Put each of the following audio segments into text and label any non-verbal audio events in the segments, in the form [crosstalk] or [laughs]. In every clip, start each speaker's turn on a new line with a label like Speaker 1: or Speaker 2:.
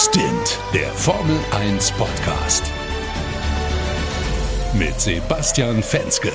Speaker 1: Stint, der Formel 1 Podcast. Mit Sebastian Fenske.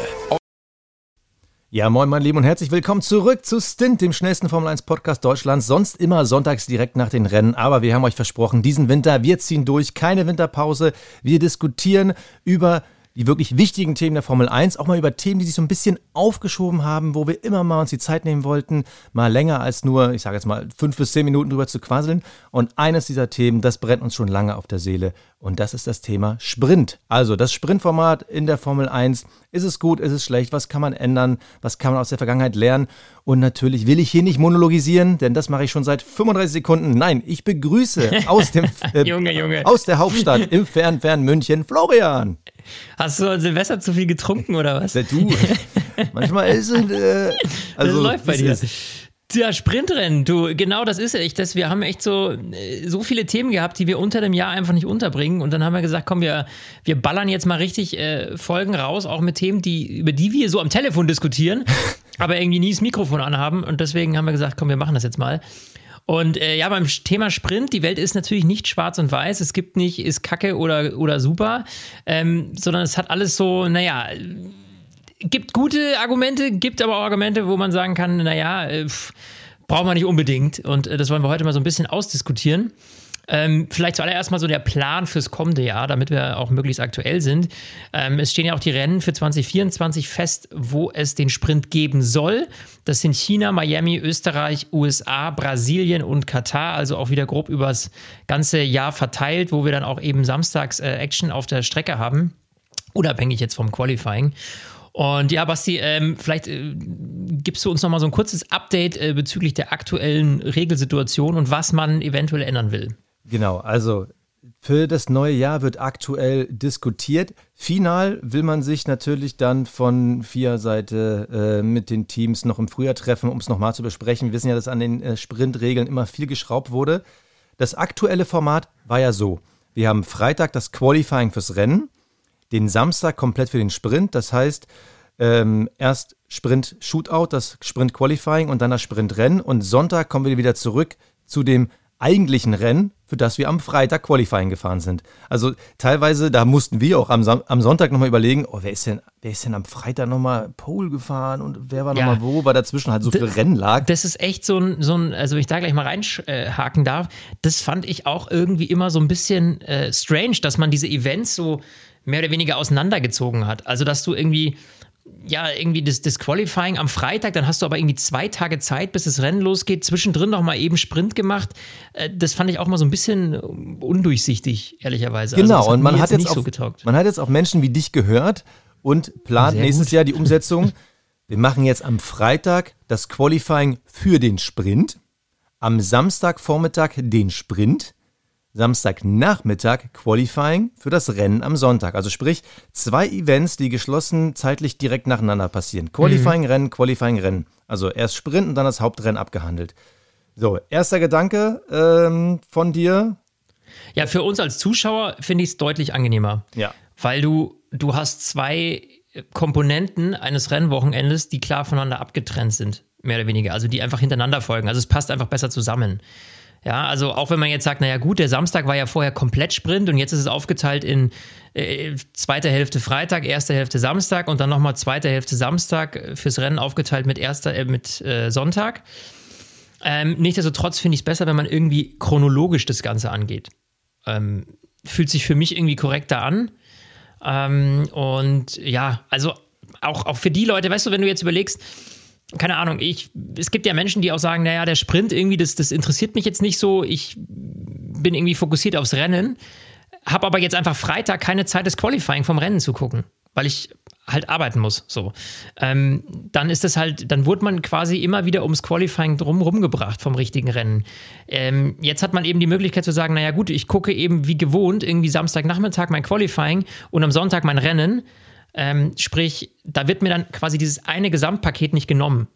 Speaker 2: Ja, moin, mein Lieben, und herzlich willkommen zurück zu Stint, dem schnellsten Formel 1 Podcast Deutschlands. Sonst immer sonntags direkt nach den Rennen. Aber wir haben euch versprochen, diesen Winter, wir ziehen durch, keine Winterpause. Wir diskutieren über die wirklich wichtigen Themen der Formel 1, auch mal über Themen, die sich so ein bisschen aufgeschoben haben, wo wir immer mal uns die Zeit nehmen wollten, mal länger als nur, ich sage jetzt mal, fünf bis zehn Minuten drüber zu quasseln. Und eines dieser Themen, das brennt uns schon lange auf der Seele und das ist das Thema Sprint. Also das Sprintformat in der Formel 1. Ist es gut, ist es schlecht? Was kann man ändern? Was kann man aus der Vergangenheit lernen? Und natürlich will ich hier nicht monologisieren, denn das mache ich schon seit 35 Sekunden. Nein, ich begrüße aus, dem, [laughs] äh, Junge, Junge. aus der Hauptstadt im fern, fern München Florian.
Speaker 3: Hast du an Silvester zu viel getrunken oder was?
Speaker 2: Du, [laughs] manchmal ist es. Äh,
Speaker 3: also, das läuft bei dir. Ja, Sprintrennen, du, genau das ist echt. Das, wir haben echt so, äh, so viele Themen gehabt, die wir unter dem Jahr einfach nicht unterbringen. Und dann haben wir gesagt, komm, wir, wir ballern jetzt mal richtig äh, Folgen raus, auch mit Themen, die, über die wir so am Telefon diskutieren, [laughs] aber irgendwie nie das Mikrofon anhaben. Und deswegen haben wir gesagt, komm, wir machen das jetzt mal. Und äh, ja, beim Thema Sprint, die Welt ist natürlich nicht schwarz und weiß. Es gibt nicht, ist kacke oder, oder super, ähm, sondern es hat alles so, naja, gibt gute Argumente, gibt aber auch Argumente, wo man sagen kann, naja, äh, braucht man nicht unbedingt. Und äh, das wollen wir heute mal so ein bisschen ausdiskutieren. Ähm, vielleicht zuallererst mal so der Plan fürs kommende Jahr, damit wir auch möglichst aktuell sind. Ähm, es stehen ja auch die Rennen für 2024 fest, wo es den Sprint geben soll. Das sind China, Miami, Österreich, USA, Brasilien und Katar, also auch wieder grob übers ganze Jahr verteilt, wo wir dann auch eben samstags äh, Action auf der Strecke haben, unabhängig jetzt vom Qualifying. Und ja, Basti, ähm, vielleicht äh, gibst du uns noch mal so ein kurzes Update äh, bezüglich der aktuellen Regelsituation und was man eventuell ändern will.
Speaker 2: Genau, also für das neue Jahr wird aktuell diskutiert. Final will man sich natürlich dann von FIA-Seite äh, mit den Teams noch im Frühjahr treffen, um es nochmal zu besprechen. Wir wissen ja, dass an den äh, Sprintregeln immer viel geschraubt wurde. Das aktuelle Format war ja so. Wir haben Freitag das Qualifying fürs Rennen, den Samstag komplett für den Sprint. Das heißt, ähm, erst Sprint Shootout, das Sprint Qualifying und dann das Sprint Rennen. Und Sonntag kommen wir wieder zurück zu dem eigentlichen Rennen, für das wir am Freitag Qualifying gefahren sind. Also teilweise, da mussten wir auch am, am Sonntag nochmal überlegen, oh, wer ist denn, wer ist denn am Freitag nochmal Pole gefahren und wer war nochmal ja, wo, weil dazwischen halt so viel Rennen lag.
Speaker 3: Das ist echt so ein, so ein, also wenn ich da gleich mal reinhaken darf, das fand ich auch irgendwie immer so ein bisschen äh, strange, dass man diese Events so mehr oder weniger auseinandergezogen hat. Also dass du irgendwie ja, irgendwie das, das Qualifying am Freitag, dann hast du aber irgendwie zwei Tage Zeit, bis das Rennen losgeht, zwischendrin noch mal eben Sprint gemacht. Äh, das fand ich auch mal so ein bisschen undurchsichtig, ehrlicherweise.
Speaker 2: Genau, also und man hat, jetzt, auf, so man hat jetzt auf Menschen wie dich gehört und plant Sehr nächstes gut. Jahr die Umsetzung. [laughs] Wir machen jetzt am Freitag das Qualifying für den Sprint, am Samstagvormittag den Sprint, Samstagnachmittag Qualifying für das Rennen am Sonntag. Also sprich, zwei Events, die geschlossen zeitlich direkt nacheinander passieren. Qualifying, mhm. Rennen, Qualifying, Rennen. Also erst Sprint und dann das Hauptrennen abgehandelt. So, erster Gedanke ähm, von dir.
Speaker 3: Ja, für uns als Zuschauer finde ich es deutlich angenehmer. Ja. Weil du, du hast zwei Komponenten eines Rennwochenendes, die klar voneinander abgetrennt sind, mehr oder weniger. Also die einfach hintereinander folgen. Also es passt einfach besser zusammen. Ja, also auch wenn man jetzt sagt, naja gut, der Samstag war ja vorher komplett Sprint und jetzt ist es aufgeteilt in äh, zweite Hälfte Freitag, erste Hälfte Samstag und dann nochmal zweite Hälfte Samstag fürs Rennen aufgeteilt mit erster äh, mit äh, Sonntag. Ähm, Nichtsdestotrotz finde ich es besser, wenn man irgendwie chronologisch das Ganze angeht. Ähm, fühlt sich für mich irgendwie korrekter an. Ähm, und ja, also auch, auch für die Leute, weißt du, wenn du jetzt überlegst, keine Ahnung, ich, es gibt ja Menschen, die auch sagen, naja, der Sprint irgendwie, das, das interessiert mich jetzt nicht so, ich bin irgendwie fokussiert aufs Rennen, habe aber jetzt einfach Freitag keine Zeit, das Qualifying vom Rennen zu gucken, weil ich halt arbeiten muss. So. Ähm, dann ist das halt, dann wurde man quasi immer wieder ums Qualifying drumherum gebracht vom richtigen Rennen. Ähm, jetzt hat man eben die Möglichkeit zu sagen, naja gut, ich gucke eben wie gewohnt irgendwie Samstagnachmittag mein Qualifying und am Sonntag mein Rennen ähm, sprich, da wird mir dann quasi dieses eine Gesamtpaket nicht genommen.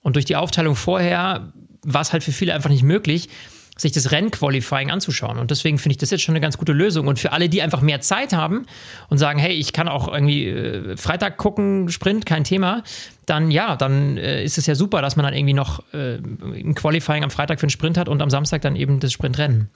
Speaker 3: Und durch die Aufteilung vorher war es halt für viele einfach nicht möglich, sich das Rennqualifying anzuschauen. Und deswegen finde ich das jetzt schon eine ganz gute Lösung. Und für alle, die einfach mehr Zeit haben und sagen, hey, ich kann auch irgendwie äh, Freitag gucken, Sprint, kein Thema, dann ja, dann äh, ist es ja super, dass man dann irgendwie noch äh, ein Qualifying am Freitag für den Sprint hat und am Samstag dann eben das Sprintrennen.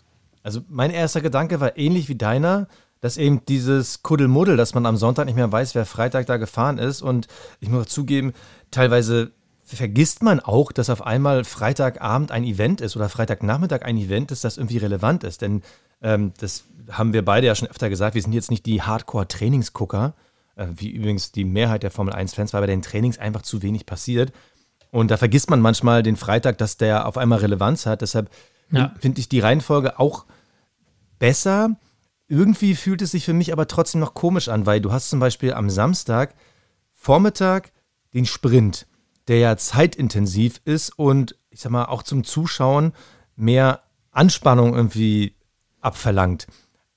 Speaker 2: Also mein erster Gedanke war ähnlich wie deiner, dass eben dieses Kuddelmuddel, dass man am Sonntag nicht mehr weiß, wer Freitag da gefahren ist. Und ich muss auch zugeben, teilweise vergisst man auch, dass auf einmal Freitagabend ein Event ist oder Freitagnachmittag ein Event ist, das irgendwie relevant ist. Denn ähm, das haben wir beide ja schon öfter gesagt, wir sind jetzt nicht die Hardcore-Trainingsgucker, äh, wie übrigens die Mehrheit der Formel 1-Fans, weil bei den Trainings einfach zu wenig passiert. Und da vergisst man manchmal den Freitag, dass der auf einmal Relevanz hat. Deshalb ja. finde ich die Reihenfolge auch besser. Irgendwie fühlt es sich für mich aber trotzdem noch komisch an, weil du hast zum Beispiel am Samstag Vormittag den Sprint, der ja zeitintensiv ist und ich sag mal auch zum Zuschauen mehr Anspannung irgendwie abverlangt.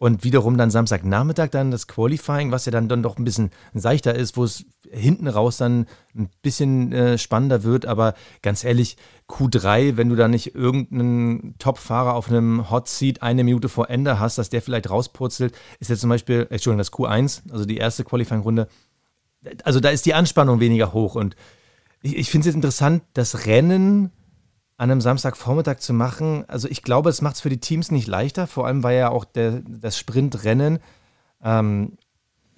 Speaker 2: Und wiederum dann Samstagnachmittag dann das Qualifying, was ja dann, dann doch ein bisschen seichter ist, wo es hinten raus dann ein bisschen äh, spannender wird. Aber ganz ehrlich, Q3, wenn du da nicht irgendeinen Top-Fahrer auf einem Hot Seat eine Minute vor Ende hast, dass der vielleicht rauspurzelt, ist jetzt zum Beispiel, Entschuldigung, das Q1, also die erste Qualifying-Runde. Also da ist die Anspannung weniger hoch. Und ich, ich finde es jetzt interessant, das Rennen an einem Samstagvormittag zu machen. Also ich glaube, es macht es für die Teams nicht leichter, vor allem weil ja auch der, das Sprintrennen ähm,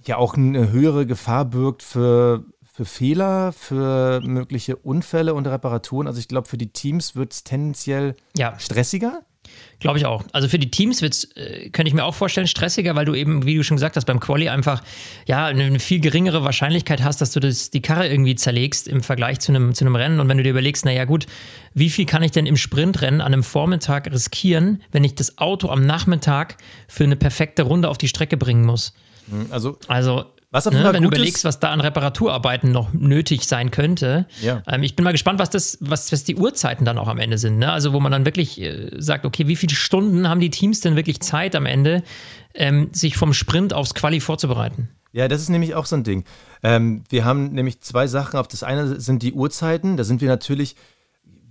Speaker 2: ja auch eine höhere Gefahr birgt für, für Fehler, für mögliche Unfälle und Reparaturen. Also ich glaube, für die Teams wird es tendenziell ja. stressiger.
Speaker 3: Glaube ich auch. Also für die Teams wird's, äh, könnte ich mir auch vorstellen, stressiger, weil du eben, wie du schon gesagt hast, beim Quali einfach ja eine viel geringere Wahrscheinlichkeit hast, dass du das, die Karre irgendwie zerlegst im Vergleich zu einem, zu einem Rennen. Und wenn du dir überlegst, naja gut, wie viel kann ich denn im Sprintrennen an einem Vormittag riskieren, wenn ich das Auto am Nachmittag für eine perfekte Runde auf die Strecke bringen muss?
Speaker 2: Hm, also,
Speaker 3: also was ne, wenn du überlegst, was da an Reparaturarbeiten noch nötig sein könnte. Ja. Ähm, ich bin mal gespannt, was das, was, was die Uhrzeiten dann auch am Ende sind. Ne? Also wo man dann wirklich äh, sagt, okay, wie viele Stunden haben die Teams denn wirklich Zeit am Ende, ähm, sich vom Sprint aufs Quali vorzubereiten?
Speaker 2: Ja, das ist nämlich auch so ein Ding. Ähm, wir haben nämlich zwei Sachen. Auf das eine sind die Uhrzeiten. Da sind wir natürlich,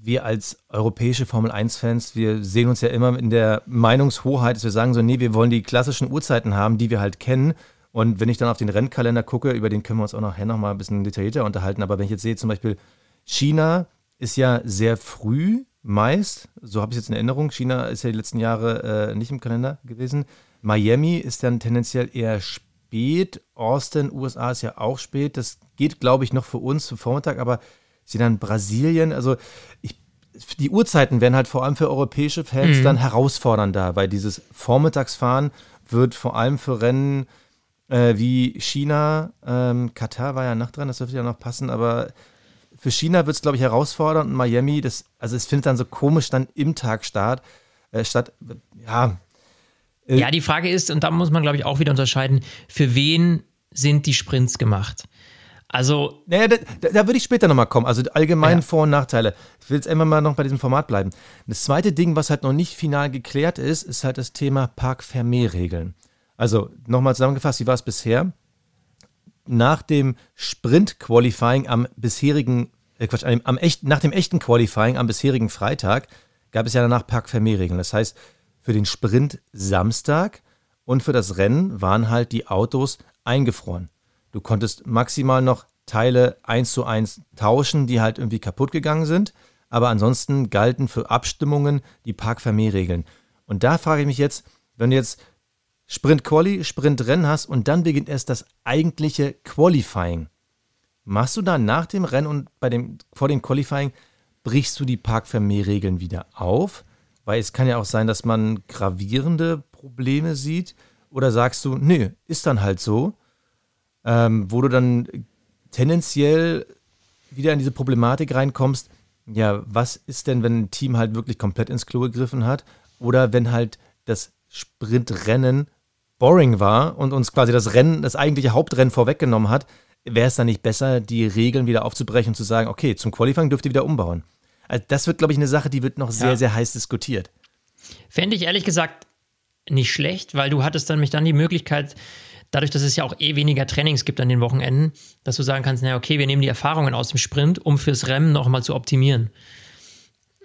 Speaker 2: wir als europäische Formel 1-Fans, wir sehen uns ja immer in der Meinungshoheit, dass wir sagen so, nee, wir wollen die klassischen Uhrzeiten haben, die wir halt kennen. Und wenn ich dann auf den Rennkalender gucke, über den können wir uns auch nachher noch mal ein bisschen detaillierter unterhalten. Aber wenn ich jetzt sehe, zum Beispiel China ist ja sehr früh meist, so habe ich es jetzt in Erinnerung. China ist ja die letzten Jahre äh, nicht im Kalender gewesen. Miami ist dann tendenziell eher spät. Austin, USA ist ja auch spät. Das geht, glaube ich, noch für uns zum Vormittag, aber sie dann Brasilien. Also ich, die Uhrzeiten werden halt vor allem für europäische Fans mhm. dann herausfordernder, weil dieses Vormittagsfahren wird vor allem für Rennen äh, wie China, ähm, Katar war ja noch dran, das dürfte ja noch passen, aber für China wird es, glaube ich, herausfordernd und Miami, das, also es findet dann so komisch dann im Tag statt. Äh, statt ja.
Speaker 3: Äh, ja, die Frage ist, und da muss man, glaube ich, auch wieder unterscheiden, für wen sind die Sprints gemacht? Also.
Speaker 2: Naja, da, da würde ich später nochmal kommen. Also allgemein ja. Vor- und Nachteile. Ich will jetzt einmal mal noch bei diesem Format bleiben. Das zweite Ding, was halt noch nicht final geklärt ist, ist halt das Thema Park-Fermé-Regeln. Also nochmal zusammengefasst, wie war es bisher? Nach dem Sprint-Qualifying am bisherigen, äh Quatsch, am, echt, nach dem echten Qualifying am bisherigen Freitag gab es ja danach Park-Fermé-Regeln. Das heißt, für den Sprint Samstag und für das Rennen waren halt die Autos eingefroren. Du konntest maximal noch Teile eins zu eins tauschen, die halt irgendwie kaputt gegangen sind. Aber ansonsten galten für Abstimmungen die Park-Fermé-Regeln. Und da frage ich mich jetzt, wenn du jetzt Sprint Quali, Sprint Rennen hast und dann beginnt erst das eigentliche Qualifying. Machst du dann nach dem Rennen und bei dem, vor dem Qualifying, brichst du die Parkvermehrregeln wieder auf? Weil es kann ja auch sein, dass man gravierende Probleme sieht. Oder sagst du, nö, ist dann halt so, ähm, wo du dann tendenziell wieder in diese Problematik reinkommst, ja, was ist denn, wenn ein Team halt wirklich komplett ins Klo gegriffen hat? Oder wenn halt das Sprintrennen boring war und uns quasi das Rennen, das eigentliche Hauptrennen vorweggenommen hat, wäre es dann nicht besser, die Regeln wieder aufzubrechen und zu sagen, okay, zum Qualifying dürft ihr wieder umbauen. Also das wird, glaube ich, eine Sache, die wird noch sehr, ja. sehr heiß diskutiert.
Speaker 3: Fände ich ehrlich gesagt nicht schlecht, weil du hattest dann mich dann die Möglichkeit, dadurch, dass es ja auch eh weniger Trainings gibt an den Wochenenden, dass du sagen kannst, naja, okay, wir nehmen die Erfahrungen aus dem Sprint, um fürs Rennen nochmal zu optimieren.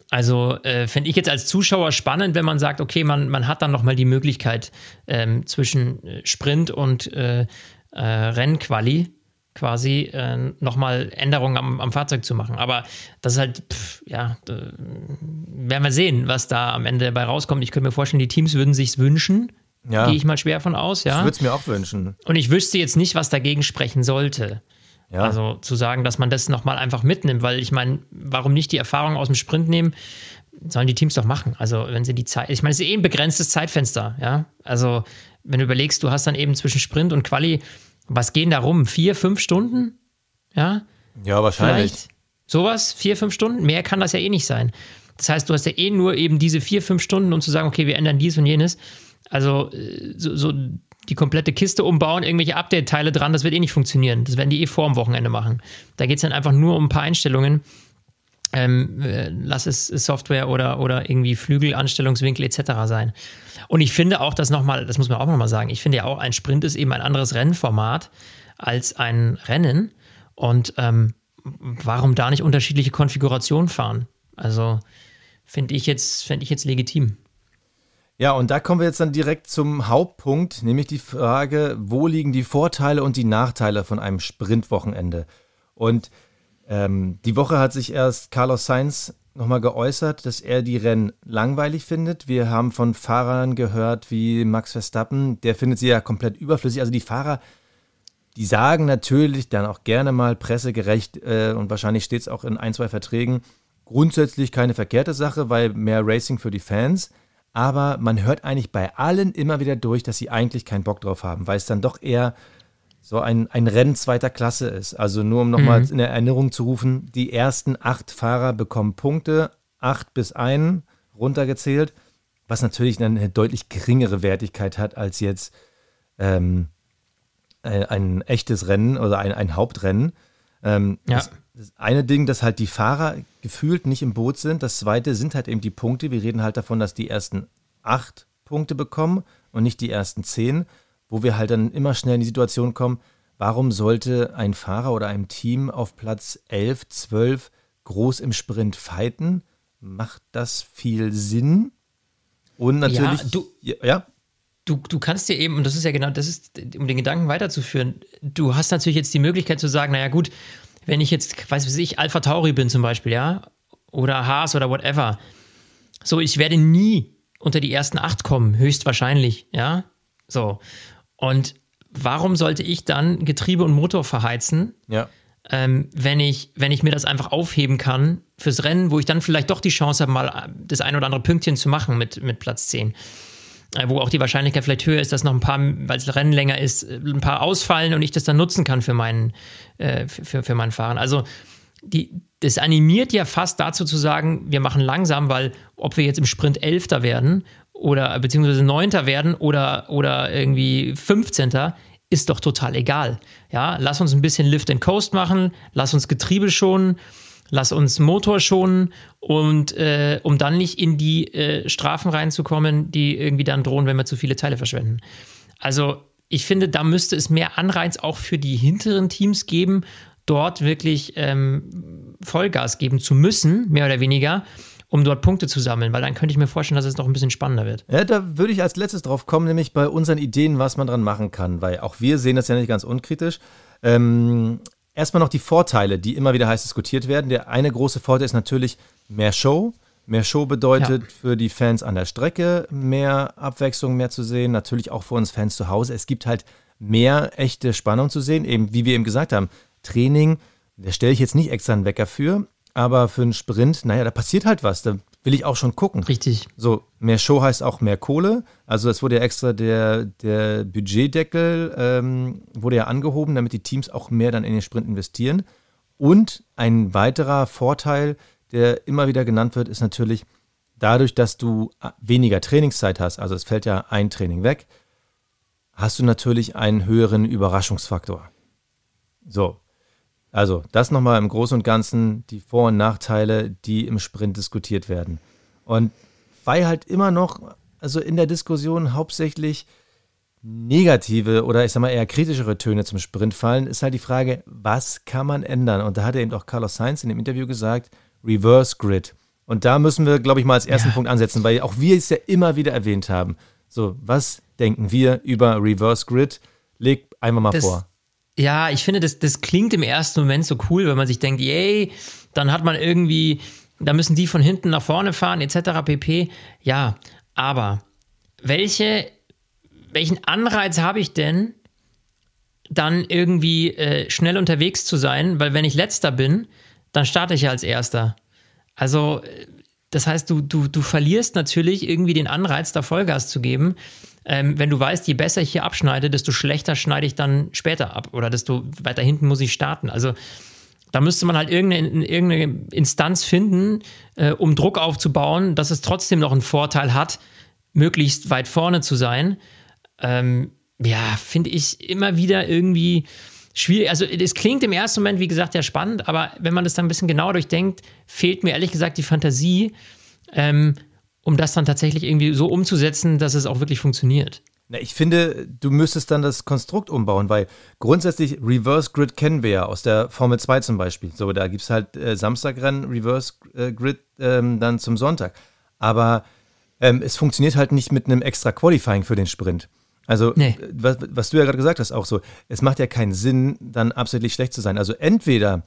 Speaker 3: Also äh, fände ich jetzt als Zuschauer spannend, wenn man sagt, okay, man, man hat dann nochmal die Möglichkeit ähm, zwischen äh, Sprint und äh, äh, Rennquali quasi äh, nochmal Änderungen am, am, Fahrzeug zu machen. Aber das ist halt, pff, ja, werden wir sehen, was da am Ende dabei rauskommt. Ich könnte mir vorstellen, die Teams würden sich wünschen. Ja. Gehe ich mal schwer von aus, ja.
Speaker 2: Ich würde es mir auch wünschen.
Speaker 3: Und ich wüsste jetzt nicht, was dagegen sprechen sollte. Ja. Also zu sagen, dass man das nochmal einfach mitnimmt, weil ich meine, warum nicht die Erfahrung aus dem Sprint nehmen? Sollen die Teams doch machen. Also, wenn sie die Zeit, ich meine, es ist eh ein begrenztes Zeitfenster, ja. Also, wenn du überlegst, du hast dann eben zwischen Sprint und Quali, was gehen da rum? Vier, fünf Stunden? Ja?
Speaker 2: Ja, wahrscheinlich. Vielleicht
Speaker 3: sowas, vier, fünf Stunden? Mehr kann das ja eh nicht sein. Das heißt, du hast ja eh nur eben diese vier, fünf Stunden, um zu sagen, okay, wir ändern dies und jenes. Also, äh, so, so die komplette Kiste umbauen, irgendwelche Update-Teile dran, das wird eh nicht funktionieren. Das werden die eh vor dem Wochenende machen. Da geht es dann einfach nur um ein paar Einstellungen. Ähm, äh, lass es Software oder, oder irgendwie Flügelanstellungswinkel etc. sein. Und ich finde auch, dass nochmal, das muss man auch nochmal sagen, ich finde ja auch, ein Sprint ist eben ein anderes Rennformat als ein Rennen. Und ähm, warum da nicht unterschiedliche Konfigurationen fahren? Also finde ich jetzt, finde ich jetzt legitim.
Speaker 2: Ja, und da kommen wir jetzt dann direkt zum Hauptpunkt, nämlich die Frage, wo liegen die Vorteile und die Nachteile von einem Sprintwochenende? Und ähm, die Woche hat sich erst Carlos Sainz nochmal geäußert, dass er die Rennen langweilig findet. Wir haben von Fahrern gehört wie Max Verstappen, der findet sie ja komplett überflüssig. Also die Fahrer, die sagen natürlich dann auch gerne mal pressegerecht äh, und wahrscheinlich steht es auch in ein, zwei Verträgen, grundsätzlich keine verkehrte Sache, weil mehr Racing für die Fans aber man hört eigentlich bei allen immer wieder durch, dass sie eigentlich keinen Bock drauf haben, weil es dann doch eher so ein, ein Rennen zweiter Klasse ist. Also nur um nochmal mhm. in Erinnerung zu rufen, die ersten acht Fahrer bekommen Punkte, acht bis ein runtergezählt, was natürlich eine deutlich geringere Wertigkeit hat als jetzt ähm, ein, ein, echtes Rennen oder ein, ein Hauptrennen. Ähm, ja. Das, eine Ding, dass halt die Fahrer gefühlt nicht im Boot sind. Das zweite sind halt eben die Punkte. Wir reden halt davon, dass die ersten acht Punkte bekommen und nicht die ersten zehn, wo wir halt dann immer schnell in die Situation kommen, warum sollte ein Fahrer oder ein Team auf Platz 11, 12 groß im Sprint fighten? Macht das viel Sinn? Und natürlich,
Speaker 3: ja, du, ja, Du, du kannst dir eben, und das ist ja genau, das ist, um den Gedanken weiterzuführen, du hast natürlich jetzt die Möglichkeit zu sagen, naja gut, wenn ich jetzt, weiß ich, Alpha Tauri bin zum Beispiel, ja, oder Haas oder whatever, so, ich werde nie unter die ersten acht kommen, höchstwahrscheinlich, ja, so. Und warum sollte ich dann Getriebe und Motor verheizen?
Speaker 2: Ja.
Speaker 3: Ähm, wenn, ich, wenn ich mir das einfach aufheben kann fürs Rennen, wo ich dann vielleicht doch die Chance habe, mal das ein oder andere Pünktchen zu machen mit, mit Platz 10. Äh, wo auch die Wahrscheinlichkeit vielleicht höher ist, dass noch ein paar, weil das Rennen länger ist, ein paar ausfallen und ich das dann nutzen kann für meinen, äh, für, für mein Fahren. Also die, das animiert ja fast dazu zu sagen, wir machen langsam, weil ob wir jetzt im Sprint Elfter werden oder beziehungsweise Neunter werden oder, oder irgendwie 15. ist doch total egal. Ja, lass uns ein bisschen Lift and Coast machen, lass uns Getriebe schonen lass uns Motor schonen und äh, um dann nicht in die äh, Strafen reinzukommen, die irgendwie dann drohen, wenn wir zu viele Teile verschwenden. Also ich finde, da müsste es mehr Anreiz auch für die hinteren Teams geben, dort wirklich ähm, Vollgas geben zu müssen, mehr oder weniger, um dort Punkte zu sammeln, weil dann könnte ich mir vorstellen, dass es noch ein bisschen spannender wird.
Speaker 2: Ja, da würde ich als letztes drauf kommen, nämlich bei unseren Ideen, was man dran machen kann, weil auch wir sehen das ja nicht ganz unkritisch. Ähm, Erstmal noch die Vorteile, die immer wieder heiß diskutiert werden. Der eine große Vorteil ist natürlich mehr Show. Mehr Show bedeutet ja. für die Fans an der Strecke mehr Abwechslung, mehr zu sehen. Natürlich auch für uns Fans zu Hause. Es gibt halt mehr echte Spannung zu sehen. Eben, wie wir eben gesagt haben, Training, da stelle ich jetzt nicht extra einen Wecker für, aber für einen Sprint, naja, da passiert halt was. Da will ich auch schon gucken.
Speaker 3: Richtig.
Speaker 2: So, mehr Show heißt auch mehr Kohle. Also es wurde ja extra der, der Budgetdeckel ähm, wurde ja angehoben, damit die Teams auch mehr dann in den Sprint investieren. Und ein weiterer Vorteil, der immer wieder genannt wird, ist natürlich dadurch, dass du weniger Trainingszeit hast, also es fällt ja ein Training weg, hast du natürlich einen höheren Überraschungsfaktor. So, also, das nochmal im Großen und Ganzen die Vor- und Nachteile, die im Sprint diskutiert werden. Und weil halt immer noch, also in der Diskussion hauptsächlich negative oder ich sag mal eher kritischere Töne zum Sprint fallen, ist halt die Frage, was kann man ändern? Und da hat eben auch Carlos Sainz in dem Interview gesagt, Reverse Grid. Und da müssen wir, glaube ich, mal als ersten ja. Punkt ansetzen, weil auch wir es ja immer wieder erwähnt haben. So, was denken wir über Reverse Grid? Leg einfach mal das, vor
Speaker 3: ja, ich finde, das, das klingt im ersten Moment so cool, wenn man sich denkt, yay, dann hat man irgendwie, da müssen die von hinten nach vorne fahren, etc. pp. Ja, aber welche, welchen Anreiz habe ich denn, dann irgendwie äh, schnell unterwegs zu sein? Weil wenn ich letzter bin, dann starte ich ja als erster. Also, äh, das heißt, du, du, du verlierst natürlich irgendwie den Anreiz, da Vollgas zu geben. Ähm, wenn du weißt, je besser ich hier abschneide, desto schlechter schneide ich dann später ab oder desto weiter hinten muss ich starten. Also da müsste man halt irgendeine, irgendeine Instanz finden, äh, um Druck aufzubauen, dass es trotzdem noch einen Vorteil hat, möglichst weit vorne zu sein. Ähm, ja, finde ich immer wieder irgendwie schwierig. Also es klingt im ersten Moment, wie gesagt, ja spannend, aber wenn man das dann ein bisschen genauer durchdenkt, fehlt mir ehrlich gesagt die Fantasie, ähm, um das dann tatsächlich irgendwie so umzusetzen, dass es auch wirklich funktioniert.
Speaker 2: Na, ich finde, du müsstest dann das Konstrukt umbauen, weil grundsätzlich Reverse Grid kennen wir ja aus der Formel 2 zum Beispiel. So, da gibt es halt äh, Samstagrennen, Reverse äh, Grid ähm, dann zum Sonntag. Aber ähm, es funktioniert halt nicht mit einem extra Qualifying für den Sprint. Also, nee. was, was, du ja gerade gesagt hast, auch so, es macht ja keinen Sinn, dann absolut schlecht zu sein. Also, entweder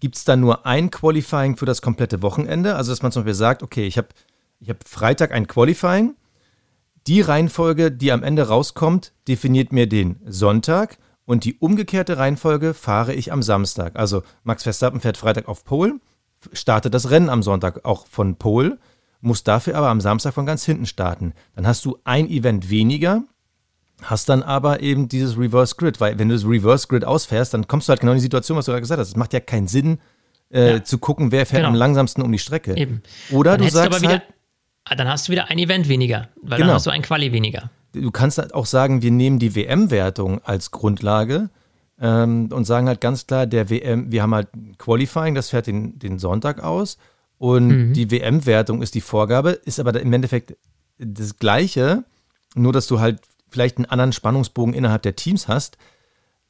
Speaker 2: gibt es dann nur ein Qualifying für das komplette Wochenende, also dass man zum Beispiel sagt, okay, ich habe ich hab Freitag ein Qualifying, die Reihenfolge, die am Ende rauskommt, definiert mir den Sonntag und die umgekehrte Reihenfolge fahre ich am Samstag. Also, Max Verstappen fährt Freitag auf Pole, startet das Rennen am Sonntag auch von Pole, muss dafür aber am Samstag von ganz hinten starten. Dann hast du ein Event weniger hast dann aber eben dieses Reverse Grid, weil wenn du das Reverse Grid ausfährst, dann kommst du halt genau in die Situation, was du gerade gesagt hast. Es macht ja keinen Sinn, äh, ja. zu gucken, wer fährt genau. am langsamsten um die Strecke.
Speaker 3: Eben.
Speaker 2: Oder dann du sagst
Speaker 3: halt, dann hast du wieder ein Event weniger, weil genau. dann hast du ein Quali weniger.
Speaker 2: Du kannst halt auch sagen, wir nehmen die WM-Wertung als Grundlage ähm, und sagen halt ganz klar, der WM, wir haben halt Qualifying, das fährt den, den Sonntag aus und mhm. die WM-Wertung ist die Vorgabe, ist aber im Endeffekt das Gleiche, nur dass du halt vielleicht einen anderen Spannungsbogen innerhalb der Teams hast,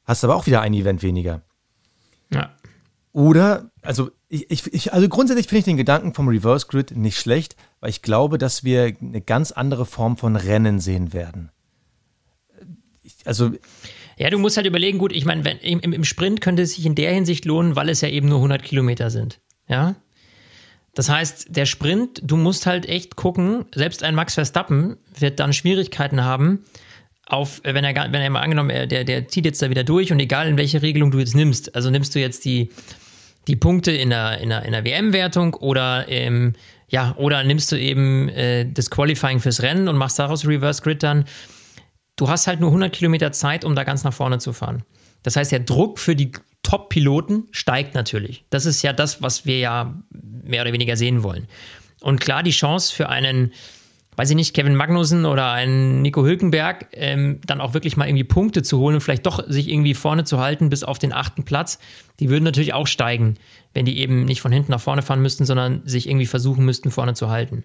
Speaker 2: hast aber auch wieder ein Event weniger.
Speaker 3: Ja.
Speaker 2: Oder, also, ich, ich, also grundsätzlich finde ich den Gedanken vom Reverse Grid nicht schlecht, weil ich glaube, dass wir eine ganz andere Form von Rennen sehen werden.
Speaker 3: Ich, also. Ja, du musst halt überlegen, gut, ich meine, im, im Sprint könnte es sich in der Hinsicht lohnen, weil es ja eben nur 100 Kilometer sind. Ja. Das heißt, der Sprint, du musst halt echt gucken, selbst ein Max Verstappen wird dann Schwierigkeiten haben, auf, wenn er, wenn er mal angenommen, der, der zieht jetzt da wieder durch und egal in welche Regelung du jetzt nimmst, also nimmst du jetzt die, die Punkte in der, in der, in der WM-Wertung oder ähm, ja, oder nimmst du eben äh, das Qualifying fürs Rennen und machst daraus Reverse Grid dann. Du hast halt nur 100 Kilometer Zeit, um da ganz nach vorne zu fahren. Das heißt, der Druck für die Top-Piloten steigt natürlich. Das ist ja das, was wir ja mehr oder weniger sehen wollen. Und klar, die Chance für einen weiß ich nicht, Kevin Magnussen oder einen Nico Hülkenberg, ähm, dann auch wirklich mal irgendwie Punkte zu holen und vielleicht doch sich irgendwie vorne zu halten bis auf den achten Platz, die würden natürlich auch steigen, wenn die eben nicht von hinten nach vorne fahren müssten, sondern sich irgendwie versuchen müssten, vorne zu halten.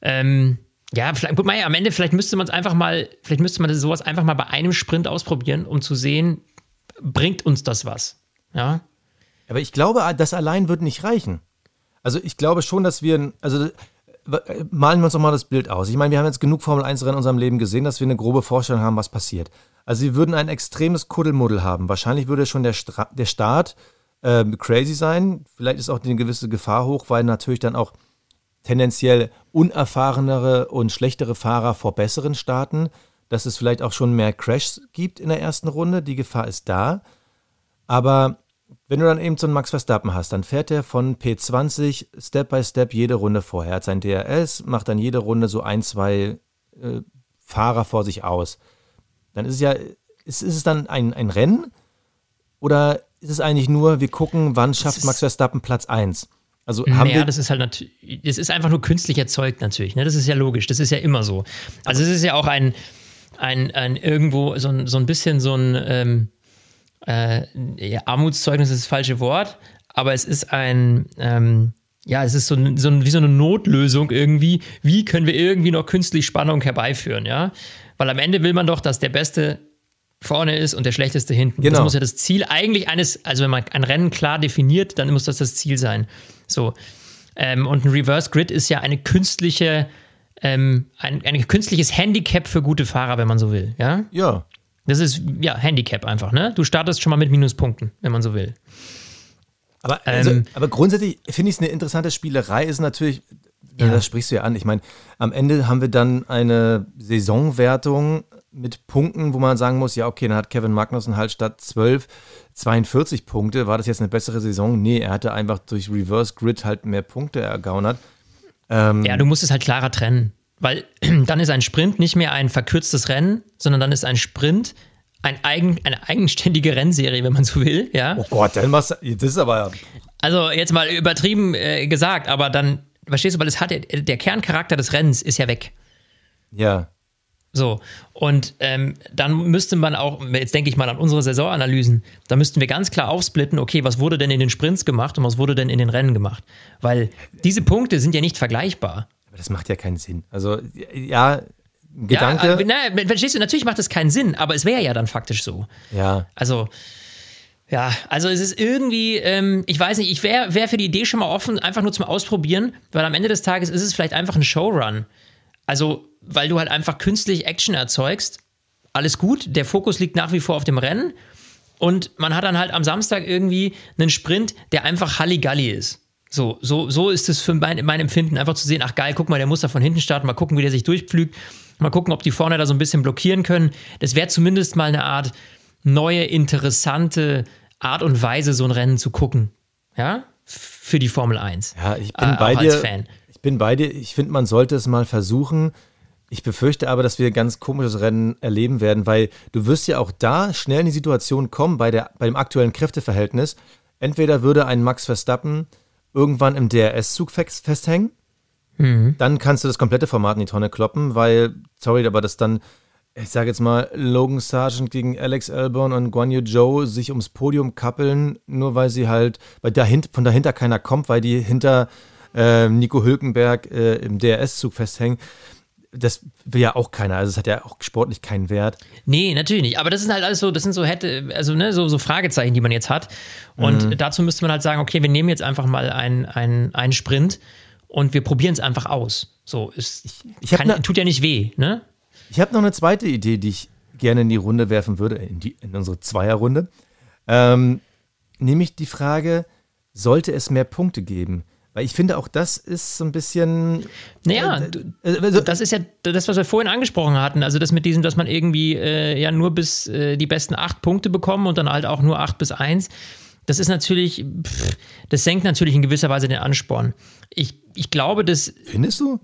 Speaker 3: Ähm, ja, vielleicht, gut, am Ende, vielleicht müsste man es einfach mal, vielleicht müsste man sowas einfach mal bei einem Sprint ausprobieren, um zu sehen, bringt uns das was? Ja.
Speaker 2: Aber ich glaube, das allein wird nicht reichen. Also ich glaube schon, dass wir, also malen wir uns doch mal das Bild aus. Ich meine, wir haben jetzt genug Formel 1-Rennen in unserem Leben gesehen, dass wir eine grobe Vorstellung haben, was passiert. Also sie würden ein extremes Kuddelmuddel haben. Wahrscheinlich würde schon der, Stra der Start äh, crazy sein. Vielleicht ist auch eine gewisse Gefahr hoch, weil natürlich dann auch tendenziell unerfahrenere und schlechtere Fahrer vor besseren starten. Dass es vielleicht auch schon mehr Crashs gibt in der ersten Runde. Die Gefahr ist da. Aber wenn du dann eben so einen Max Verstappen hast, dann fährt er von P20 Step by Step jede Runde vorher. Er hat sein DRS, macht dann jede Runde so ein, zwei äh, Fahrer vor sich aus. Dann ist es ja, ist, ist es dann ein, ein Rennen oder ist es eigentlich nur, wir gucken, wann schafft Max Verstappen Platz 1?
Speaker 3: Also haben naja, wir das ist halt natürlich, das ist einfach nur künstlich erzeugt natürlich. Ne? Das ist ja logisch, das ist ja immer so. Also es ist ja auch ein, ein, ein irgendwo so ein, so ein bisschen so ein ähm, äh, ja, Armutszeugnis ist das falsche Wort, aber es ist ein, ähm, ja, es ist so, so, wie so eine Notlösung irgendwie. Wie können wir irgendwie noch künstlich Spannung herbeiführen, ja? Weil am Ende will man doch, dass der Beste vorne ist und der Schlechteste hinten. Genau. Das muss ja das Ziel eigentlich eines, also wenn man ein Rennen klar definiert, dann muss das das Ziel sein. So. Ähm, und ein Reverse Grid ist ja eine künstliche, ähm, ein, ein künstliches Handicap für gute Fahrer, wenn man so will, ja?
Speaker 2: Ja.
Speaker 3: Das ist ja Handicap einfach, ne? Du startest schon mal mit Minuspunkten, wenn man so will.
Speaker 2: Aber, also, ähm, aber grundsätzlich finde ich es eine interessante Spielerei, ist natürlich, ja. das sprichst du ja an. Ich meine, am Ende haben wir dann eine Saisonwertung mit Punkten, wo man sagen muss, ja, okay, dann hat Kevin Magnussen halt statt 12 42 Punkte. War das jetzt eine bessere Saison? Nee, er hatte einfach durch Reverse Grid halt mehr Punkte ergaunert.
Speaker 3: Ähm, ja, du musst es halt klarer trennen, weil [clears throat] dann ist ein Sprint nicht mehr ein verkürztes Rennen, sondern dann ist ein Sprint ein eigen, eine eigenständige Rennserie, wenn man so will. Ja?
Speaker 2: Oh Gott, dann machst du, das ist aber.
Speaker 3: Also jetzt mal übertrieben äh, gesagt, aber dann, verstehst du, weil es hat der Kerncharakter des Rennens ist ja weg.
Speaker 2: Ja.
Speaker 3: So, und ähm, dann müsste man auch, jetzt denke ich mal an unsere Saisonanalysen, da müssten wir ganz klar aufsplitten, okay, was wurde denn in den Sprints gemacht und was wurde denn in den Rennen gemacht? Weil diese Punkte sind ja nicht vergleichbar.
Speaker 2: Aber das macht ja keinen Sinn. Also, ja, Gedanke. Ja,
Speaker 3: na, verstehst du, natürlich macht das keinen Sinn, aber es wäre ja dann faktisch so.
Speaker 2: Ja.
Speaker 3: Also, ja, also es ist irgendwie, ähm, ich weiß nicht, ich wäre wär für die Idee schon mal offen, einfach nur zum Ausprobieren, weil am Ende des Tages ist es vielleicht einfach ein Showrun. Also, weil du halt einfach künstlich Action erzeugst. Alles gut, der Fokus liegt nach wie vor auf dem Rennen. Und man hat dann halt am Samstag irgendwie einen Sprint, der einfach Halligalli ist. So, so, so ist es für mein, mein Empfinden, einfach zu sehen, ach geil, guck mal, der muss da von hinten starten, mal gucken, wie der sich durchpflügt, mal gucken, ob die vorne da so ein bisschen blockieren können. Das wäre zumindest mal eine Art neue, interessante Art und Weise, so ein Rennen zu gucken. Ja, für die Formel 1.
Speaker 2: Ja, ich bin äh, bei dir. Fan bin bei dir. Ich finde, man sollte es mal versuchen. Ich befürchte aber, dass wir ein ganz komisches Rennen erleben werden, weil du wirst ja auch da schnell in die Situation kommen, bei, der, bei dem aktuellen Kräfteverhältnis. Entweder würde ein Max Verstappen irgendwann im DRS-Zug festhängen, mhm. dann kannst du das komplette Format in die Tonne kloppen, weil, sorry, aber das dann, ich sage jetzt mal, Logan Sargent gegen Alex Albon und Guan Yu Zhou sich ums Podium kappeln, nur weil sie halt, weil dahinter, von dahinter keiner kommt, weil die hinter äh, Nico Hülkenberg äh, im DRS-Zug festhängen. Das will ja auch keiner, also es hat ja auch sportlich keinen Wert.
Speaker 3: Nee, natürlich nicht. Aber das ist halt alles so, das sind so hätte, also ne, so, so Fragezeichen, die man jetzt hat. Und mhm. dazu müsste man halt sagen, okay, wir nehmen jetzt einfach mal einen, einen, Sprint und wir probieren es einfach aus. So, es ich, ich kann, ne, tut ja nicht weh, ne?
Speaker 2: Ich habe noch eine zweite Idee, die ich gerne in die Runde werfen würde, in, die, in unsere Zweierrunde. Ähm, nämlich die Frage, sollte es mehr Punkte geben? Weil ich finde, auch das ist so ein bisschen.
Speaker 3: Naja, äh, also, das ist ja das, was wir vorhin angesprochen hatten. Also das mit diesem, dass man irgendwie äh, ja nur bis äh, die besten acht Punkte bekommen und dann halt auch nur acht bis eins. Das ist natürlich, pff, das senkt natürlich in gewisser Weise den Ansporn. Ich, ich glaube, dass.
Speaker 2: Findest du?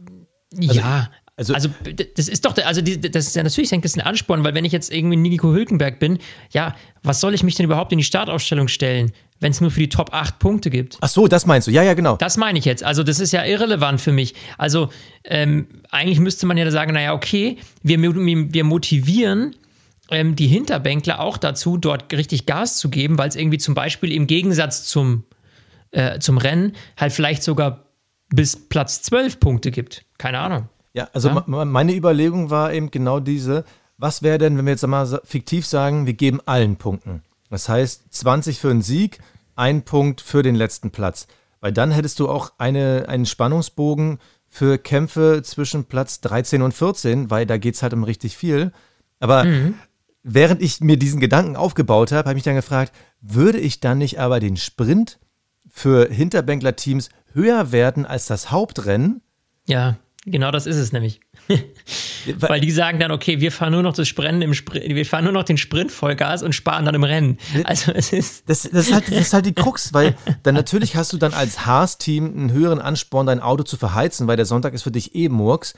Speaker 3: Ja, also, also, das ist doch, also die, das ist ja natürlich senkt das ein Ansporn, weil wenn ich jetzt irgendwie Nico Hülkenberg bin, ja, was soll ich mich denn überhaupt in die Startaufstellung stellen, wenn es nur für die Top 8 Punkte gibt?
Speaker 2: Ach so, das meinst du, ja, ja, genau.
Speaker 3: Das meine ich jetzt. Also, das ist ja irrelevant für mich. Also, ähm, eigentlich müsste man ja sagen, naja, okay, wir, wir motivieren ähm, die Hinterbänkler auch dazu, dort richtig Gas zu geben, weil es irgendwie zum Beispiel im Gegensatz zum, äh, zum Rennen halt vielleicht sogar bis Platz 12 Punkte gibt. Keine Ahnung.
Speaker 2: Ja, also ja? meine Überlegung war eben genau diese. Was wäre denn, wenn wir jetzt mal fiktiv sagen, wir geben allen Punkten? Das heißt 20 für einen Sieg, ein Punkt für den letzten Platz. Weil dann hättest du auch eine, einen Spannungsbogen für Kämpfe zwischen Platz 13 und 14, weil da geht es halt um richtig viel. Aber mhm. während ich mir diesen Gedanken aufgebaut habe, habe ich mich dann gefragt, würde ich dann nicht aber den Sprint für Hinterbänkler-Teams höher werden als das Hauptrennen?
Speaker 3: Ja. Genau das ist es nämlich. Weil die sagen dann, okay, wir fahren nur noch das Sprinten im Sprint, wir fahren nur noch den Sprint Vollgas und sparen dann im Rennen. Also es ist.
Speaker 2: Das, das, ist, halt, das ist halt die Krux, weil dann natürlich hast du dann als Haas-Team einen höheren Ansporn, dein Auto zu verheizen, weil der Sonntag ist für dich eh Murks.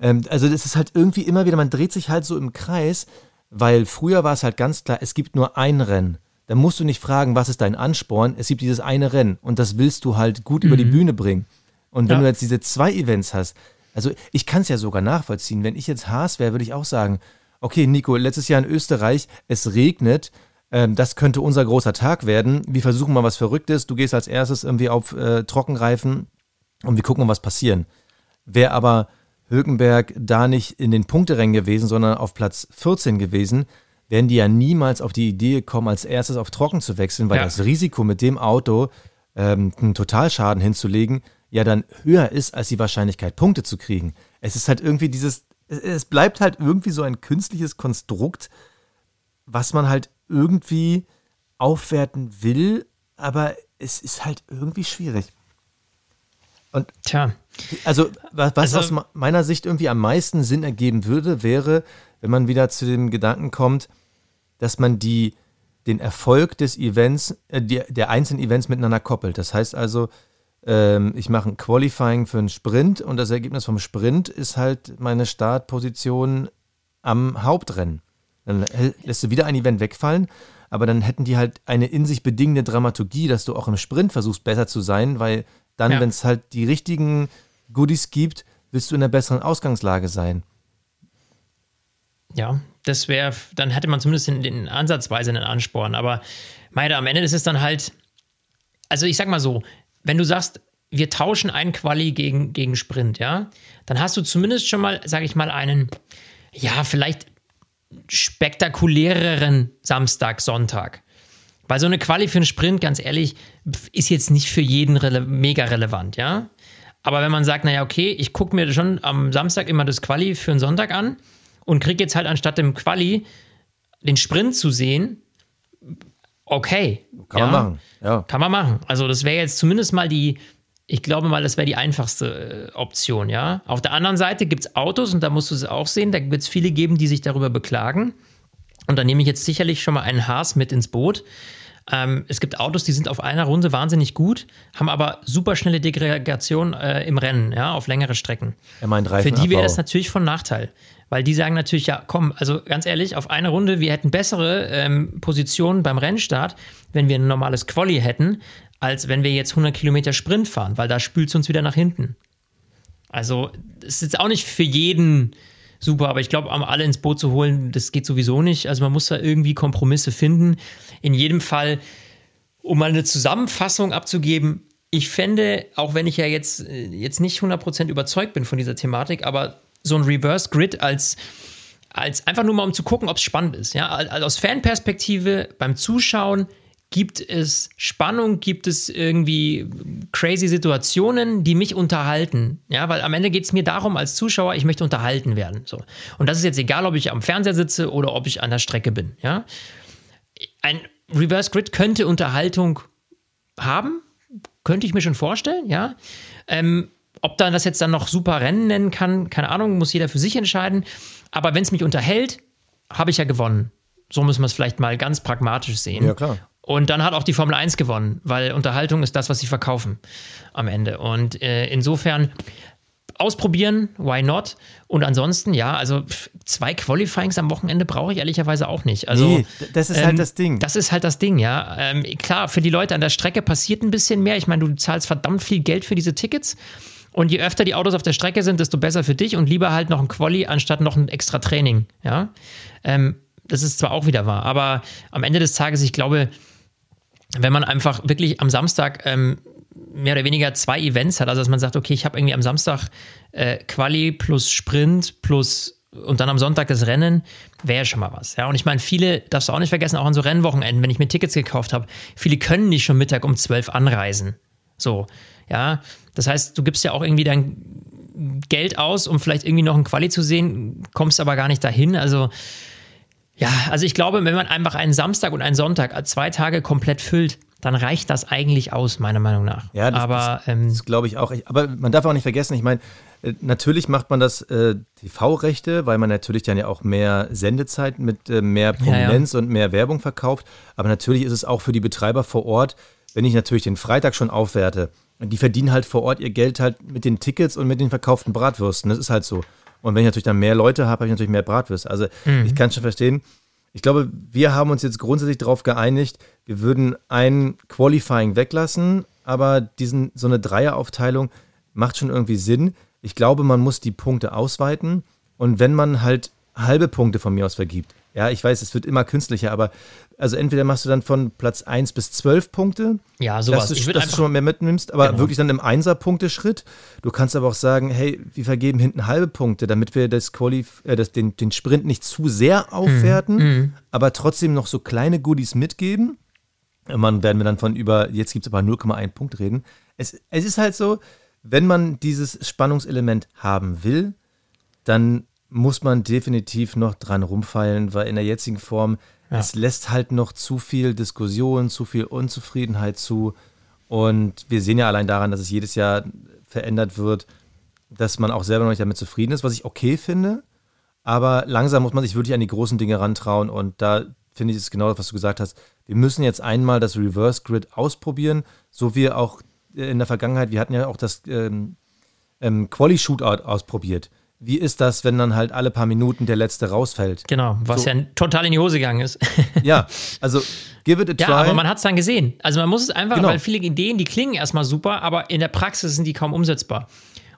Speaker 2: Ähm, also das ist halt irgendwie immer wieder, man dreht sich halt so im Kreis, weil früher war es halt ganz klar, es gibt nur ein Rennen. Da musst du nicht fragen, was ist dein Ansporn, es gibt dieses eine Rennen und das willst du halt gut mhm. über die mhm. Bühne bringen. Und wenn ja. du jetzt diese zwei Events hast, also ich kann es ja sogar nachvollziehen. Wenn ich jetzt Haas wäre, würde ich auch sagen, okay, Nico, letztes Jahr in Österreich, es regnet, ähm, das könnte unser großer Tag werden. Wir versuchen mal was Verrücktes. Du gehst als erstes irgendwie auf äh, Trockenreifen und wir gucken mal, was passieren. Wäre aber Hülkenberg da nicht in den Punkterängen gewesen, sondern auf Platz 14 gewesen, wären die ja niemals auf die Idee gekommen, als erstes auf Trocken zu wechseln, weil ja. das Risiko mit dem Auto ähm, einen Totalschaden hinzulegen, ja dann höher ist als die Wahrscheinlichkeit, Punkte zu kriegen. Es ist halt irgendwie dieses, es bleibt halt irgendwie so ein künstliches Konstrukt, was man halt irgendwie aufwerten will, aber es ist halt irgendwie schwierig. Und Tja. Also, was, also, aus meiner Sicht irgendwie am meisten Sinn ergeben würde, wäre, wenn man wieder zu dem Gedanken kommt, dass man die, den Erfolg des Events, äh, der, der einzelnen Events miteinander koppelt. Das heißt also, ich mache ein Qualifying für einen Sprint und das Ergebnis vom Sprint ist halt meine Startposition am Hauptrennen. Dann lässt du wieder ein Event wegfallen, aber dann hätten die halt eine in sich bedingende Dramaturgie, dass du auch im Sprint versuchst, besser zu sein, weil dann, ja. wenn es halt die richtigen Goodies gibt, willst du in einer besseren Ausgangslage sein.
Speaker 3: Ja, das wäre, dann hätte man zumindest in, in ansatzweise einen Ansporn. Aber meiner, am Ende ist es dann halt, also ich sag mal so, wenn du sagst, wir tauschen einen Quali gegen, gegen Sprint, ja, dann hast du zumindest schon mal, sag ich mal, einen, ja, vielleicht spektakuläreren Samstag, Sonntag. Weil so eine Quali für einen Sprint, ganz ehrlich, ist jetzt nicht für jeden rele mega relevant, ja. Aber wenn man sagt, naja, okay, ich gucke mir schon am Samstag immer das Quali für einen Sonntag an und kriege jetzt halt anstatt dem Quali den Sprint zu sehen, okay.
Speaker 2: Kann ja, man machen, ja.
Speaker 3: Kann man machen. Also das wäre jetzt zumindest mal die, ich glaube mal, das wäre die einfachste äh, Option, ja. Auf der anderen Seite gibt es Autos und da musst du es auch sehen, da wird es viele geben, die sich darüber beklagen. Und da nehme ich jetzt sicherlich schon mal einen Haas mit ins Boot. Ähm, es gibt Autos, die sind auf einer Runde wahnsinnig gut, haben aber super schnelle Degradation äh, im Rennen, ja, auf längere Strecken.
Speaker 2: Er meint
Speaker 3: Für die wäre das natürlich von Nachteil. Weil die sagen natürlich, ja, komm, also ganz ehrlich, auf eine Runde, wir hätten bessere ähm, Positionen beim Rennstart, wenn wir ein normales Quali hätten, als wenn wir jetzt 100 Kilometer Sprint fahren, weil da spült es uns wieder nach hinten. Also, es ist jetzt auch nicht für jeden super, aber ich glaube, alle ins Boot zu holen, das geht sowieso nicht. Also, man muss da irgendwie Kompromisse finden. In jedem Fall, um mal eine Zusammenfassung abzugeben, ich fände, auch wenn ich ja jetzt, äh, jetzt nicht 100% überzeugt bin von dieser Thematik, aber so ein Reverse Grid als als einfach nur mal um zu gucken, ob es spannend ist. Ja, also aus Fanperspektive beim Zuschauen gibt es Spannung, gibt es irgendwie crazy Situationen, die mich unterhalten. Ja, weil am Ende geht es mir darum, als Zuschauer, ich möchte unterhalten werden. So. Und das ist jetzt egal, ob ich am Fernseher sitze oder ob ich an der Strecke bin. Ja. Ein Reverse Grid könnte Unterhaltung haben, könnte ich mir schon vorstellen, ja. Ähm, ob dann das jetzt dann noch super Rennen nennen kann, keine Ahnung, muss jeder für sich entscheiden. Aber wenn es mich unterhält, habe ich ja gewonnen. So müssen wir es vielleicht mal ganz pragmatisch sehen.
Speaker 2: Ja, klar.
Speaker 3: Und dann hat auch die Formel 1 gewonnen, weil Unterhaltung ist das, was sie verkaufen am Ende. Und äh, insofern ausprobieren, why not? Und ansonsten, ja, also zwei Qualifyings am Wochenende brauche ich ehrlicherweise auch nicht. Also, nee,
Speaker 2: das ist halt ähm, halt das Ding.
Speaker 3: Das ist halt das Ding, ja. Ähm, klar, für die Leute an der Strecke passiert ein bisschen mehr. Ich meine, du zahlst verdammt viel Geld für diese Tickets. Und je öfter die Autos auf der Strecke sind, desto besser für dich und lieber halt noch ein Quali anstatt noch ein extra Training, ja. Ähm, das ist zwar auch wieder wahr, aber am Ende des Tages, ich glaube, wenn man einfach wirklich am Samstag ähm, mehr oder weniger zwei Events hat, also dass man sagt, okay, ich habe irgendwie am Samstag äh, Quali plus Sprint plus und dann am Sonntag das Rennen, wäre schon mal was. Ja, und ich meine, viele, darfst du auch nicht vergessen, auch an so Rennwochenenden, wenn ich mir Tickets gekauft habe, viele können nicht schon Mittag um zwölf anreisen. So, ja. Das heißt, du gibst ja auch irgendwie dein Geld aus, um vielleicht irgendwie noch ein Quali zu sehen, kommst aber gar nicht dahin. Also, ja, also ich glaube, wenn man einfach einen Samstag und einen Sonntag als zwei Tage komplett füllt, dann reicht das eigentlich aus, meiner Meinung nach.
Speaker 2: Ja, das, aber, das, ähm, das glaube ich auch. Aber man darf auch nicht vergessen, ich meine, äh, natürlich macht man das äh, TV-Rechte, weil man natürlich dann ja auch mehr Sendezeit mit äh, mehr Prominenz ja, ja. und mehr Werbung verkauft. Aber natürlich ist es auch für die Betreiber vor Ort, wenn ich natürlich den Freitag schon aufwerte, die verdienen halt vor Ort ihr Geld halt mit den Tickets und mit den verkauften Bratwürsten. Das ist halt so. Und wenn ich natürlich dann mehr Leute habe, habe ich natürlich mehr Bratwürste. Also mhm. ich kann schon verstehen. Ich glaube, wir haben uns jetzt grundsätzlich darauf geeinigt, wir würden ein Qualifying weglassen, aber diesen, so eine Dreieraufteilung macht schon irgendwie Sinn. Ich glaube, man muss die Punkte ausweiten. Und wenn man halt halbe Punkte von mir aus vergibt, ja, ich weiß, es wird immer künstlicher, aber also entweder machst du dann von Platz 1 bis 12 Punkte,
Speaker 3: ja, sowas.
Speaker 2: dass, du, dass du schon mal mehr mitnimmst, aber genau. wirklich dann im Einser-Punkteschritt. Du kannst aber auch sagen, hey, wir vergeben hinten halbe Punkte, damit wir das Qualif äh, das, den, den Sprint nicht zu sehr aufwerten, mhm. aber trotzdem noch so kleine Goodies mitgeben. Man werden wir dann von über, jetzt gibt es aber 0,1 Punkt reden. Es, es ist halt so, wenn man dieses Spannungselement haben will, dann muss man definitiv noch dran rumfeilen, weil in der jetzigen Form, ja. es lässt halt noch zu viel Diskussion, zu viel Unzufriedenheit zu. Und wir sehen ja allein daran, dass es jedes Jahr verändert wird, dass man auch selber noch nicht damit zufrieden ist, was ich okay finde. Aber langsam muss man sich wirklich an die großen Dinge rantrauen. Und da finde ich es genau das, was du gesagt hast. Wir müssen jetzt einmal das Reverse Grid ausprobieren, so wie auch in der Vergangenheit, wir hatten ja auch das ähm, ähm, Quali Shootout ausprobiert. Wie ist das, wenn dann halt alle paar Minuten der letzte rausfällt?
Speaker 3: Genau, was so. ja total in die Hose gegangen ist. [laughs]
Speaker 2: ja, also give it a try.
Speaker 3: Ja, aber man hat es dann gesehen. Also man muss es einfach, genau. weil viele Ideen, die klingen erstmal super, aber in der Praxis sind die kaum umsetzbar.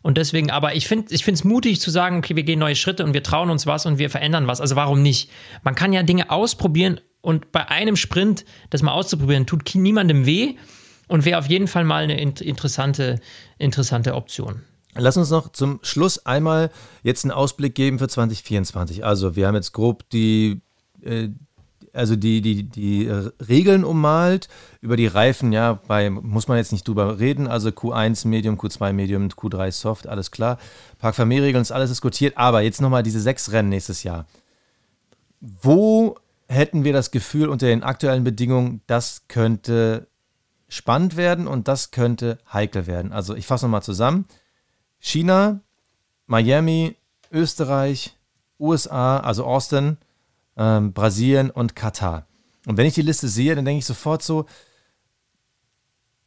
Speaker 3: Und deswegen, aber ich finde es mutig zu sagen, okay, wir gehen neue Schritte und wir trauen uns was und wir verändern was. Also warum nicht? Man kann ja Dinge ausprobieren und bei einem Sprint das mal auszuprobieren, tut niemandem weh und wäre auf jeden Fall mal eine interessante, interessante Option.
Speaker 2: Lass uns noch zum Schluss einmal jetzt einen Ausblick geben für 2024. Also wir haben jetzt grob die, äh, also die, die, die Regeln ummalt. Über die Reifen, ja, bei, muss man jetzt nicht drüber reden. Also Q1 Medium, Q2 Medium, Q3 Soft, alles klar. Parkfamilieregeln ist alles diskutiert. Aber jetzt nochmal diese sechs Rennen nächstes Jahr. Wo hätten wir das Gefühl unter den aktuellen Bedingungen, das könnte spannend werden und das könnte heikel werden? Also ich fasse nochmal zusammen. China, Miami, Österreich, USA, also Austin, ähm, Brasilien und Katar. Und wenn ich die Liste sehe, dann denke ich sofort so,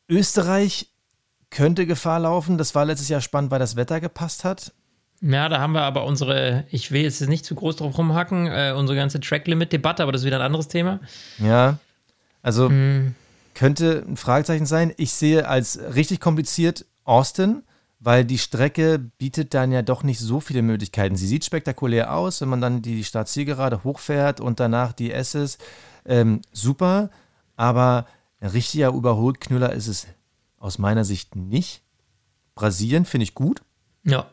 Speaker 2: Österreich könnte Gefahr laufen. Das war letztes Jahr spannend, weil das Wetter gepasst hat.
Speaker 3: Ja, da haben wir aber unsere, ich will jetzt nicht zu groß drauf rumhacken, äh, unsere ganze Track-Limit-Debatte, aber das ist wieder ein anderes Thema.
Speaker 2: Ja, also hm. könnte ein Fragezeichen sein. Ich sehe als richtig kompliziert Austin, weil die Strecke bietet dann ja doch nicht so viele Möglichkeiten. Sie sieht spektakulär aus, wenn man dann die Startzielgerade hochfährt und danach die S's. Ähm, super, aber ein richtiger Überholknüller ist es aus meiner Sicht nicht. Brasilien finde ich gut.
Speaker 3: Ja.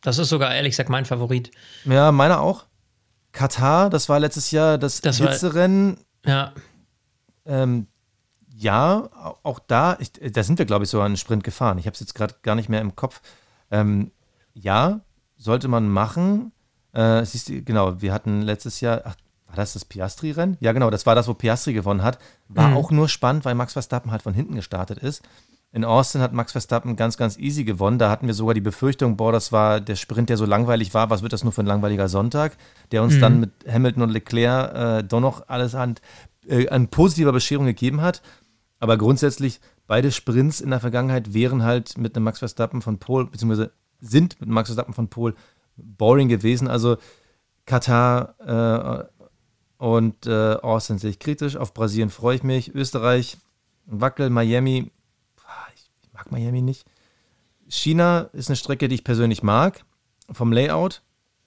Speaker 3: Das ist sogar ehrlich gesagt mein Favorit.
Speaker 2: Ja, meiner auch. Katar, das war letztes Jahr das, das Hitzerennen.
Speaker 3: ja.
Speaker 2: Ähm, ja, auch da, ich, da sind wir, glaube ich, sogar einen Sprint gefahren. Ich habe es jetzt gerade gar nicht mehr im Kopf. Ähm, ja, sollte man machen. Äh, siehst du, genau, wir hatten letztes Jahr, ach, war das das Piastri-Rennen? Ja, genau, das war das, wo Piastri gewonnen hat. War mhm. auch nur spannend, weil Max Verstappen halt von hinten gestartet ist. In Austin hat Max Verstappen ganz, ganz easy gewonnen. Da hatten wir sogar die Befürchtung, boah, das war der Sprint, der so langweilig war. Was wird das nur für ein langweiliger Sonntag? Der uns mhm. dann mit Hamilton und Leclerc äh, doch noch alles an, äh, an positiver Bescherung gegeben hat. Aber grundsätzlich, beide Sprints in der Vergangenheit wären halt mit einem Max Verstappen von Pol, beziehungsweise sind mit einem Max Verstappen von Pol boring gewesen. Also Katar äh, und äh, Austin sehe ich kritisch. Auf Brasilien freue ich mich. Österreich, Wackel, Miami. Ich, ich mag Miami nicht. China ist eine Strecke, die ich persönlich mag. Vom Layout.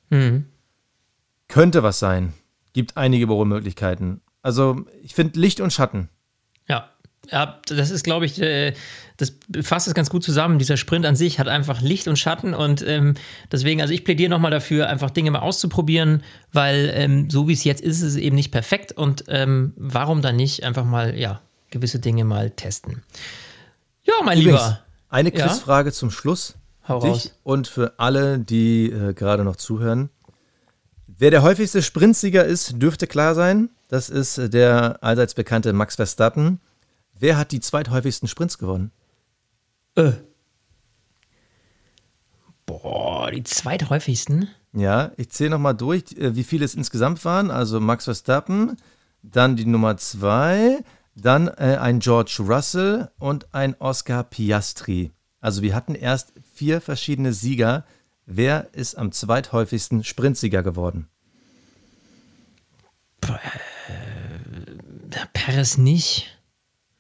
Speaker 2: Mhm. Könnte was sein. Gibt einige Überholmöglichkeiten. Also ich finde Licht und Schatten.
Speaker 3: Ja, ja, das ist, glaube ich, äh, das fasst es ganz gut zusammen. Dieser Sprint an sich hat einfach Licht und Schatten und ähm, deswegen, also ich plädiere nochmal dafür, einfach Dinge mal auszuprobieren, weil ähm, so wie es jetzt ist, ist es eben nicht perfekt und ähm, warum dann nicht einfach mal, ja, gewisse Dinge mal testen. Ja, mein Übrigens, Lieber.
Speaker 2: Eine Quizfrage ja? zum Schluss.
Speaker 3: Hau dich raus.
Speaker 2: und für alle, die äh, gerade noch zuhören. Wer der häufigste Sprintsieger ist, dürfte klar sein. Das ist äh, der allseits bekannte Max Verstappen. Wer hat die zweithäufigsten Sprints gewonnen?
Speaker 3: Äh. Boah, die zweithäufigsten?
Speaker 2: Ja, ich zähle nochmal durch, äh, wie viele es insgesamt waren. Also Max Verstappen, dann die Nummer zwei, dann äh, ein George Russell und ein Oscar Piastri. Also wir hatten erst vier verschiedene Sieger. Wer ist am zweithäufigsten Sprintsieger geworden?
Speaker 3: Äh, Perez nicht.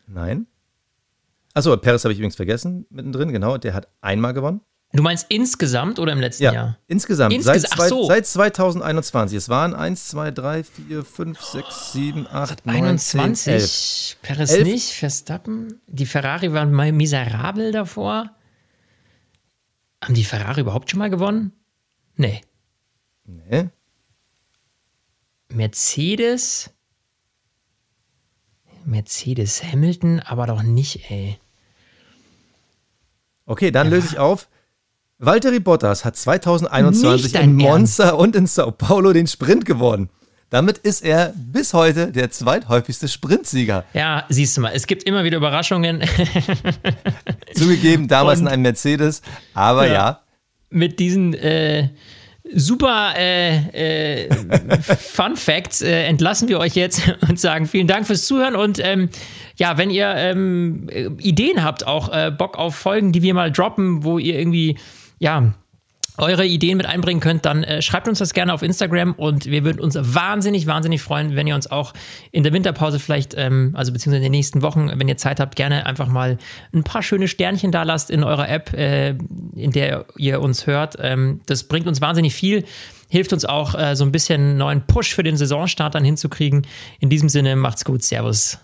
Speaker 2: Nein. Achso, Paris habe ich übrigens vergessen, mittendrin, genau. Der hat einmal gewonnen.
Speaker 3: Du meinst insgesamt oder im letzten
Speaker 2: ja,
Speaker 3: Jahr?
Speaker 2: Insgesamt. Insges seit, zwei, so. seit 2021. Es waren 1, 2, 3, 4, 5, 6, 7, 8, 9, 21, 10, 11.
Speaker 3: Paris 11. nicht, Verstappen. Die Ferrari waren mal miserabel davor. Haben die Ferrari überhaupt schon mal gewonnen? Nee.
Speaker 2: Nee.
Speaker 3: Mercedes? Mercedes Hamilton, aber doch nicht, ey.
Speaker 2: Okay, dann ja. löse ich auf. Valtteri Bottas hat 2021 in Monza Ernst. und in Sao Paulo den Sprint gewonnen. Damit ist er bis heute der zweithäufigste Sprintsieger.
Speaker 3: Ja, siehst du mal, es gibt immer wieder Überraschungen. [laughs]
Speaker 2: Zugegeben, damals und, in einem Mercedes, aber ja. ja.
Speaker 3: Mit diesen äh, super äh, äh, Fun Facts äh, entlassen wir euch jetzt [laughs] und sagen vielen Dank fürs Zuhören und ähm, ja, wenn ihr ähm, Ideen habt, auch äh, Bock auf Folgen, die wir mal droppen, wo ihr irgendwie ja eure Ideen mit einbringen könnt, dann äh, schreibt uns das gerne auf Instagram und wir würden uns wahnsinnig, wahnsinnig freuen, wenn ihr uns auch in der Winterpause vielleicht, ähm, also beziehungsweise in den nächsten Wochen, wenn ihr Zeit habt, gerne einfach mal ein paar schöne Sternchen da lasst in eurer App, äh, in der ihr uns hört. Ähm, das bringt uns wahnsinnig viel, hilft uns auch äh, so ein bisschen neuen Push für den Saisonstart dann hinzukriegen. In diesem Sinne, macht's gut, Servus.